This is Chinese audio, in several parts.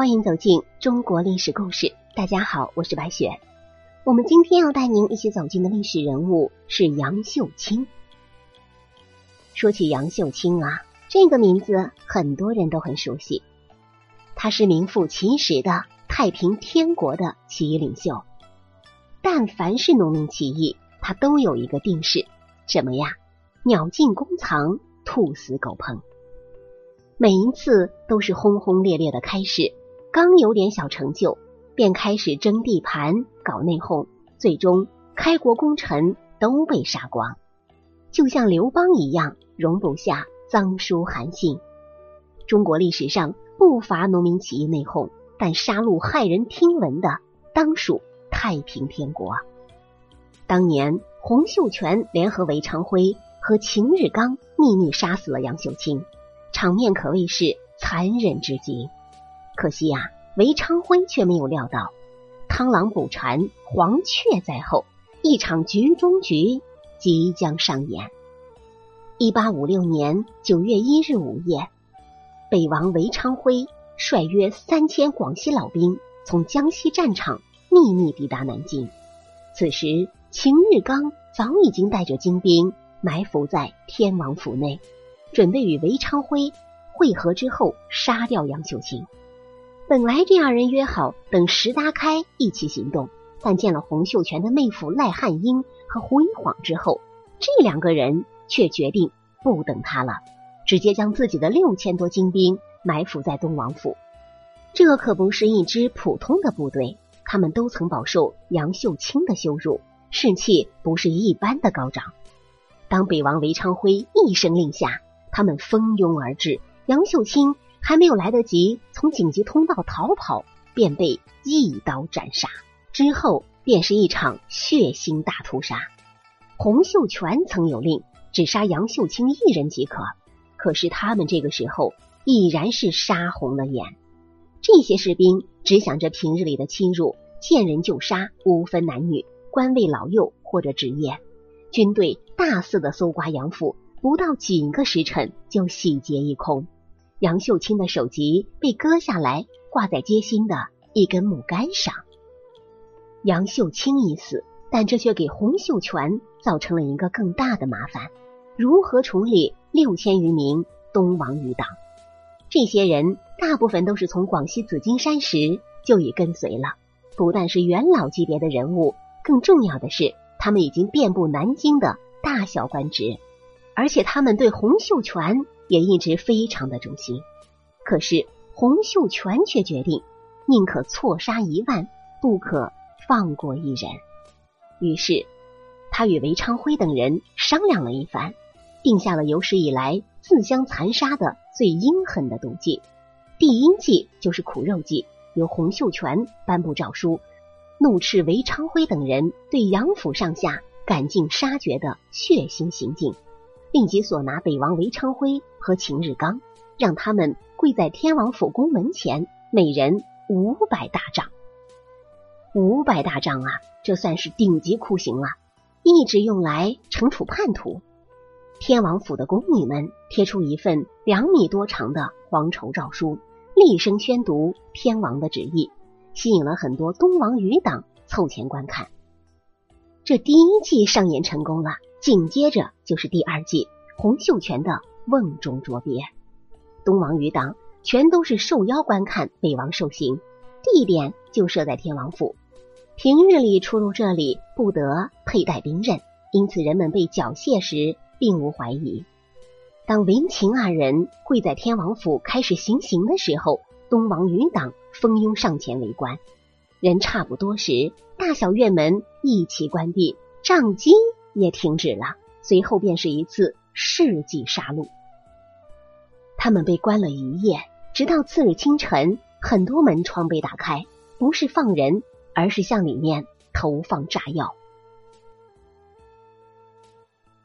欢迎走进中国历史故事。大家好，我是白雪。我们今天要带您一起走进的历史人物是杨秀清。说起杨秀清啊，这个名字很多人都很熟悉。他是名副其实的太平天国的起义领袖。但凡是农民起义，他都有一个定式，什么呀？鸟尽弓藏，兔死狗烹。每一次都是轰轰烈烈的开始，刚有点小成就，便开始争地盘、搞内讧，最终开国功臣都被杀光，就像刘邦一样，容不下脏书韩信。中国历史上不乏农民起义内讧，但杀戮骇人听闻的，当属太平天国。当年洪秀全联合韦昌辉和秦日纲秘密杀死了杨秀清。场面可谓是残忍至极，可惜呀，韦昌辉却没有料到，螳螂捕蝉，黄雀在后，一场局中局即将上演。一八五六年九月一日午夜，北王韦昌辉率约三千广西老兵从江西战场秘密抵达南京。此时，秦日纲早已经带着精兵埋伏在天王府内。准备与韦昌辉会合之后杀掉杨秀清。本来这二人约好等石达开一起行动，但见了洪秀全的妹夫赖汉英和胡一晃之后，这两个人却决定不等他了，直接将自己的六千多精兵埋伏在东王府。这可不是一支普通的部队，他们都曾饱受杨秀清的羞辱，士气不是一般的高涨。当北王韦昌辉一声令下。他们蜂拥而至，杨秀清还没有来得及从紧急通道逃跑，便被一刀斩杀。之后便是一场血腥大屠杀。洪秀全曾有令只杀杨秀清一人即可，可是他们这个时候已然是杀红了眼。这些士兵只想着平日里的侵入，见人就杀，无分男女、官位老幼或者职业。军队大肆的搜刮杨府。不到几个时辰就洗劫一空，杨秀清的首级被割下来，挂在街心的一根木杆上。杨秀清已死，但这却给洪秀全造成了一个更大的麻烦：如何处理六千余名东王余党？这些人大部分都是从广西紫金山时就已跟随了，不但是元老级别的人物，更重要的是，他们已经遍布南京的大小官职。而且他们对洪秀全也一直非常的忠心，可是洪秀全却决定宁可错杀一万，不可放过一人。于是他与韦昌辉等人商量了一番，定下了有史以来自相残杀的最阴狠的毒计。第一计就是苦肉计，由洪秀全颁布诏书，怒斥韦昌辉等人对杨府上下赶尽杀绝的血腥行径。立即所拿北王韦昌辉和秦日纲，让他们跪在天王府宫门前，每人五百大杖。五百大杖啊，这算是顶级酷刑了，一直用来惩处叛徒。天王府的宫女们贴出一份两米多长的黄绸诏书，厉声宣读天王的旨意，吸引了很多东王余党凑前观看。这第一季上演成功了。紧接着就是第二季洪秀全的瓮中捉鳖，东王余党全都是受邀观看北王受刑，地点就设在天王府。平日里出入这里不得佩戴兵刃，因此人们被缴械时并无怀疑。当文秦二人跪在天王府开始行刑的时候，东王余党蜂拥上前围观。人差不多时，大小院门一齐关闭，杖击。也停止了，随后便是一次世纪杀戮。他们被关了一夜，直到次日清晨，很多门窗被打开，不是放人，而是向里面投放炸药。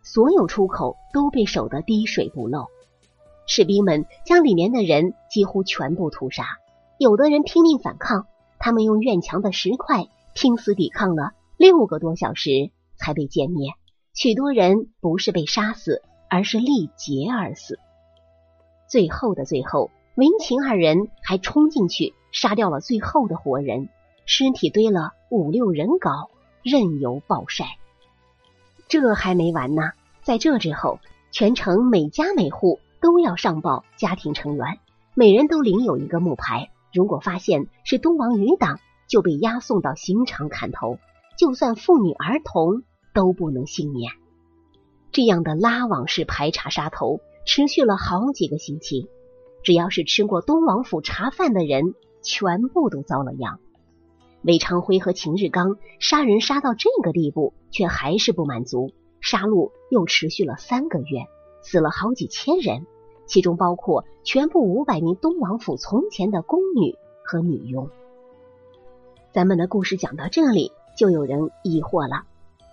所有出口都被守得滴水不漏，士兵们将里面的人几乎全部屠杀。有的人拼命反抗，他们用院墙的石块拼死抵抗了六个多小时。才被歼灭，许多人不是被杀死，而是力竭而死。最后的最后，文情二人还冲进去杀掉了最后的活人，尸体堆了五六人高，任由暴晒。这还没完呢，在这之后，全城每家每户都要上报家庭成员，每人都领有一个木牌。如果发现是东王余党，就被押送到刑场砍头，就算妇女儿童都不能幸免。这样的拉网式排查杀头持续了好几个星期，只要是吃过东王府茶饭的人，全部都遭了殃。韦昌辉和秦日刚杀人杀到这个地步，却还是不满足，杀戮又持续了三个月，死了好几千人。其中包括全部五百名东王府从前的宫女和女佣。咱们的故事讲到这里，就有人疑惑了：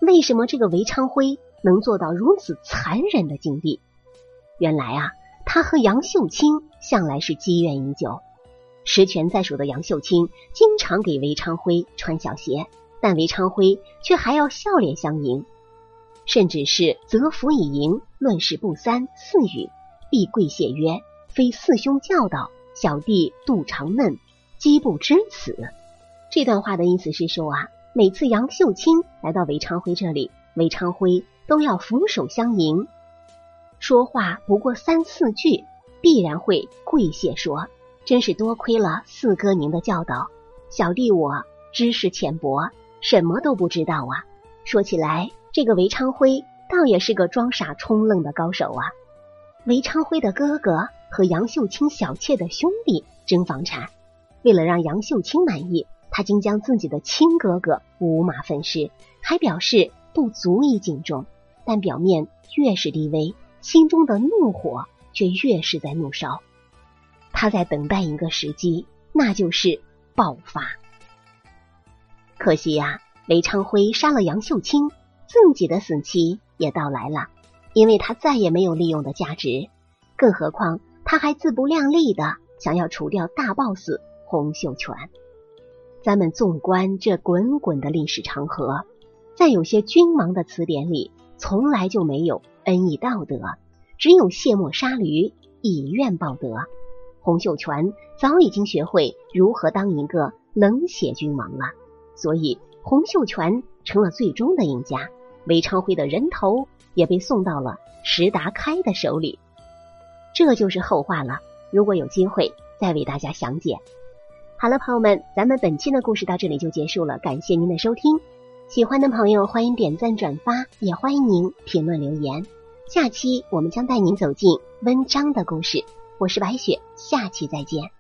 为什么这个韦昌辉能做到如此残忍的境地？原来啊，他和杨秀清向来是积怨已久。实权在手的杨秀清经常给韦昌辉穿小鞋，但韦昌辉却还要笑脸相迎，甚至是择福以迎，论事不三四语。必跪谢曰：“非四兄教导，小弟杜长嫩饥不知此。”这段话的意思是说啊，每次杨秀清来到韦昌辉这里，韦昌辉都要俯首相迎，说话不过三四句，必然会跪谢说：“真是多亏了四哥您的教导，小弟我知识浅薄，什么都不知道啊。”说起来，这个韦昌辉倒也是个装傻充愣的高手啊。韦昌辉的哥哥和杨秀清小妾的兄弟争房产，为了让杨秀清满意，他竟将自己的亲哥哥五马分尸，还表示不足以敬重。但表面越是低微，心中的怒火却越是在怒烧。他在等待一个时机，那就是爆发。可惜呀，韦昌辉杀了杨秀清，自己的死期也到来了。因为他再也没有利用的价值，更何况他还自不量力的想要除掉大 boss 洪秀全。咱们纵观这滚滚的历史长河，在有些君王的词典里，从来就没有恩义道德，只有卸磨杀驴，以怨报德。洪秀全早已经学会如何当一个冷血君王了，所以洪秀全成了最终的赢家。韦昌辉的人头。也被送到了石达开的手里，这就是后话了。如果有机会，再为大家详解。好了，朋友们，咱们本期的故事到这里就结束了，感谢您的收听。喜欢的朋友欢迎点赞转发，也欢迎您评论留言。下期我们将带您走进温章的故事。我是白雪，下期再见。